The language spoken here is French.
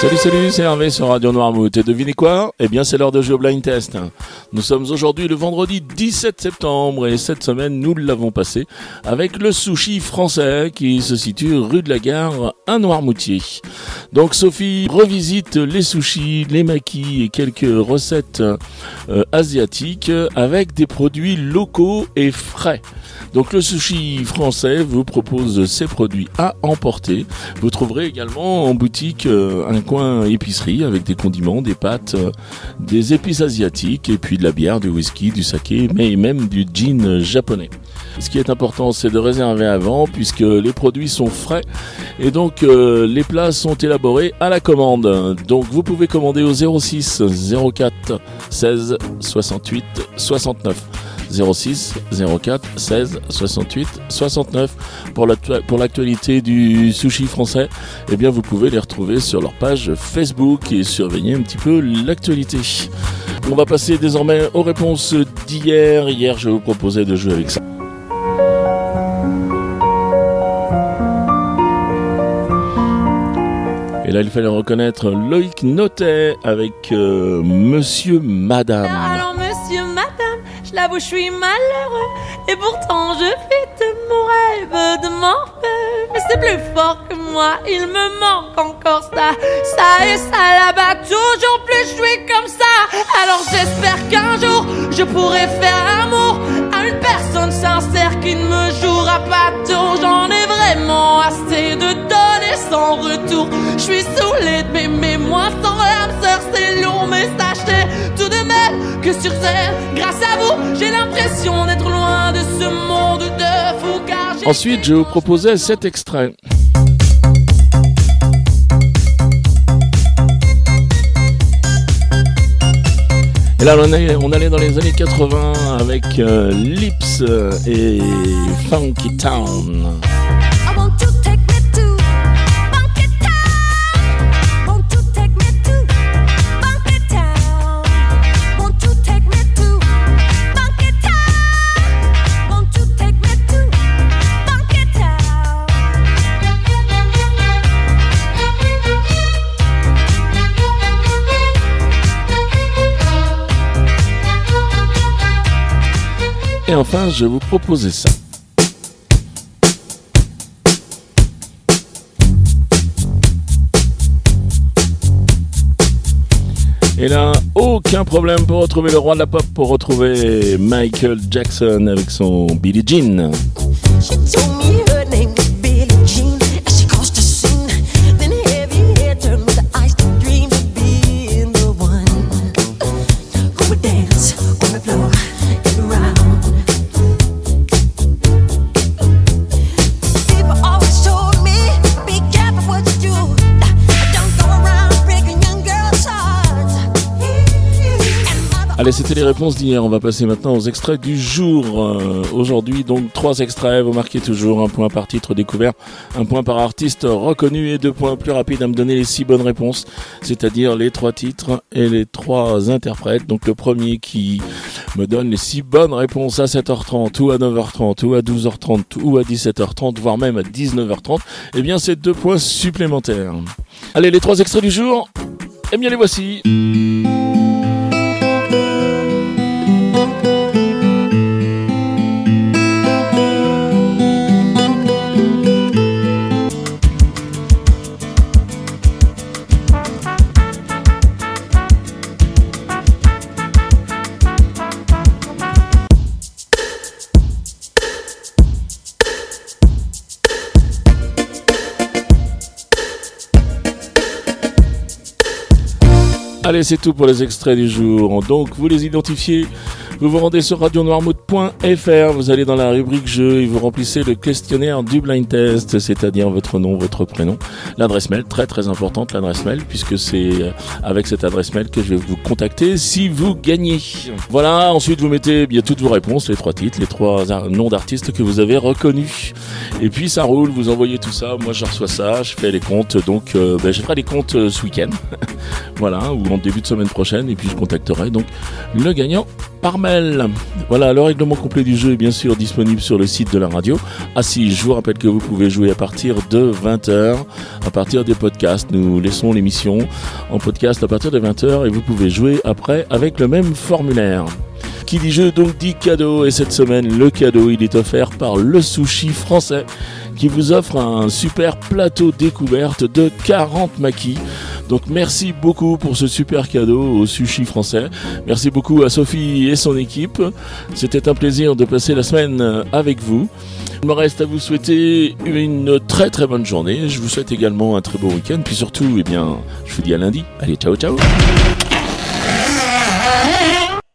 Salut, salut, c'est Hervé sur Radio Noirmouth. Et devinez quoi? Eh bien, c'est l'heure de au blind test. Nous sommes aujourd'hui le vendredi 17 septembre et cette semaine, nous l'avons passé avec le sushi français qui se situe rue de la Gare à Noirmoutier. Donc, Sophie revisite les sushis, les maquis et quelques recettes euh, asiatiques avec des produits locaux et frais. Donc le sushi français vous propose ses produits à emporter. Vous trouverez également en boutique euh, un coin épicerie avec des condiments, des pâtes, euh, des épices asiatiques et puis de la bière, du whisky, du saké, mais même du gin japonais. Ce qui est important, c'est de réserver avant puisque les produits sont frais et donc euh, les plats sont élaborés à la commande. Donc vous pouvez commander au 06 04 16 68 69. 06 04 16 68 69 pour l'actualité du sushi français eh bien vous pouvez les retrouver sur leur page Facebook et surveiller un petit peu l'actualité. On va passer désormais aux réponses d'hier. Hier je vous proposais de jouer avec ça. Et là, il fallait reconnaître Loïc Notet avec euh, Monsieur Madame. Je l'avoue, je suis malheureux. Et pourtant, je fais de mon rêve de morveux. Mais c'est plus fort que moi, il me manque encore ça. Ça et ça là-bas, toujours plus je suis comme ça. Alors, j'espère qu'un jour, je pourrai faire amour à une personne sincère qui ne me jouera pas tour. J'en ai vraiment assez de donner sans retour. Je suis saoulé de m'aimer, moi sans âme sœur, c'est long, mais sachez tout de même que sur scène, grâce à vous, l'impression d'être loin de ce monde de Ensuite, je vous proposais cet extrait. Et là, on allait, on allait dans les années 80 avec euh, Lips euh, et Funky Town. Et enfin, je vous proposais ça. Et là, aucun problème pour retrouver le roi de la pop, pour retrouver Michael Jackson avec son Billie Jean. Allez, c'était les réponses d'hier. On va passer maintenant aux extraits du jour. Euh, Aujourd'hui, donc, trois extraits. Vous marquez toujours un point par titre découvert, un point par artiste reconnu et deux points plus rapides à me donner les six bonnes réponses, c'est-à-dire les trois titres et les trois interprètes. Donc, le premier qui me donne les six bonnes réponses à 7h30 ou à 9h30 ou à 12h30 ou à 17h30, voire même à 19h30, eh bien, c'est deux points supplémentaires. Allez, les trois extraits du jour. Eh bien, les voici. Allez, c'est tout pour les extraits du jour. Donc, vous les identifiez, vous vous rendez sur radionoirmouth.fr, vous allez dans la rubrique jeu et vous remplissez le questionnaire du blind test, c'est-à-dire votre nom, votre prénom, l'adresse mail, très très importante l'adresse mail, puisque c'est euh, avec cette adresse mail que je vais vous contacter si vous gagnez. Voilà, ensuite vous mettez bien toutes vos réponses, les trois titres, les trois noms d'artistes que vous avez reconnus. Et puis ça roule, vous envoyez tout ça, moi je reçois ça, je fais les comptes, donc euh, ben, je ferai les comptes euh, ce week-end. voilà, ou en début de semaine prochaine, et puis je contacterai donc le gagnant par mail. Voilà, le règlement complet du jeu est bien sûr disponible sur le site de la radio. Ah si, je vous rappelle que vous pouvez jouer à partir de 20h, à partir des podcasts. Nous laissons l'émission en podcast à partir de 20h et vous pouvez jouer après avec le même formulaire. Qui dit jeu donc dit cadeau et cette semaine le cadeau il est offert par le sushi français qui vous offre un super plateau découverte de 40 maquis. Donc merci beaucoup pour ce super cadeau au sushi français. Merci beaucoup à Sophie et son équipe. C'était un plaisir de passer la semaine avec vous. Il me reste à vous souhaiter une très très bonne journée. Je vous souhaite également un très beau week-end. Puis surtout, eh bien, je vous dis à lundi. Allez, ciao ciao